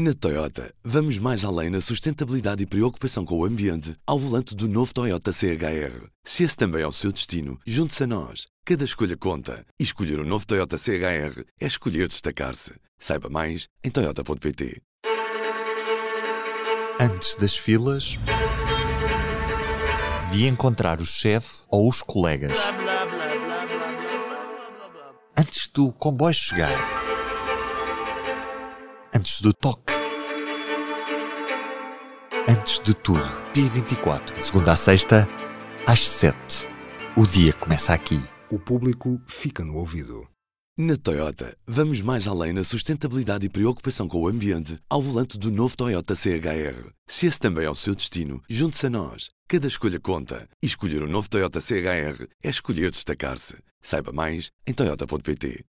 Na Toyota, vamos mais além na sustentabilidade e preocupação com o ambiente ao volante do novo Toyota CHR. Se esse também é o seu destino, junte-se a nós. Cada escolha conta. E escolher o um novo Toyota CHR é escolher destacar-se. Saiba mais em Toyota.pt. Antes das filas, de encontrar o chefe ou os colegas. Antes do comboio chegar antes do toque. Antes de tudo, Pi 24, segunda a sexta, às 7. O dia começa aqui. O público fica no ouvido. Na Toyota, vamos mais além na sustentabilidade e preocupação com o ambiente ao volante do novo Toyota CHR. Se esse também é o seu destino, junte-se a nós. Cada escolha conta. E escolher o um novo Toyota CHR é escolher destacar-se. Saiba mais em Toyota.pt.